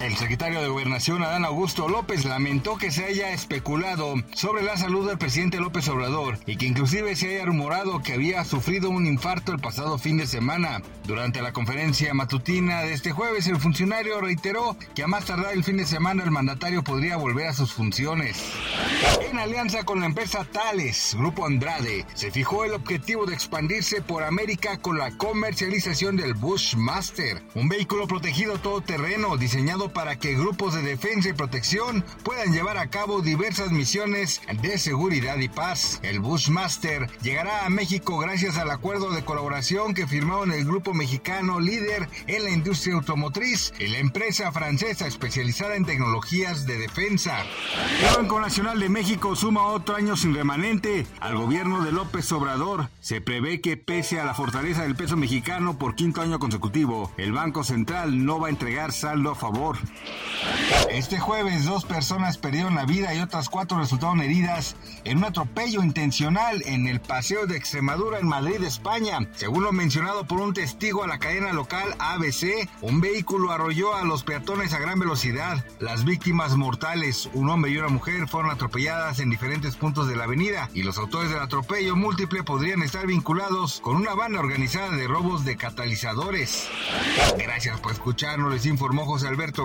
El secretario de Gobernación, Adán Augusto López, lamentó que se haya especulado sobre la salud del presidente López Obrador y que inclusive se haya rumorado que había sufrido un infarto el pasado fin de semana. Durante la conferencia matutina de este jueves, el funcionario reiteró que a más tardar el fin de semana el mandatario podría volver a sus funciones. En alianza con la empresa Thales, Grupo Andrade, se fijó el objetivo de expandirse por América con la comercialización del Bushmaster, un vehículo protegido todoterreno diseñado para que grupos de defensa y protección puedan llevar a cabo diversas misiones de seguridad y paz. El Bushmaster llegará a México gracias al acuerdo de colaboración que firmaron el grupo mexicano líder en la industria automotriz y la empresa francesa especializada en tecnologías de defensa. El Banco Nacional de México suma otro año sin remanente al gobierno de López Obrador. Se prevé que pese a la fortaleza del peso mexicano por quinto año consecutivo, el Banco Central no va a entregar saldo a favor. Este jueves dos personas perdieron la vida y otras cuatro resultaron heridas en un atropello intencional en el Paseo de Extremadura en Madrid, España. Según lo mencionado por un testigo a la cadena local ABC, un vehículo arrolló a los peatones a gran velocidad. Las víctimas mortales, un hombre y una mujer, fueron atropelladas en diferentes puntos de la avenida y los autores del atropello múltiple podrían estar vinculados con una banda organizada de robos de catalizadores. Gracias por escucharnos, les informó José Alberto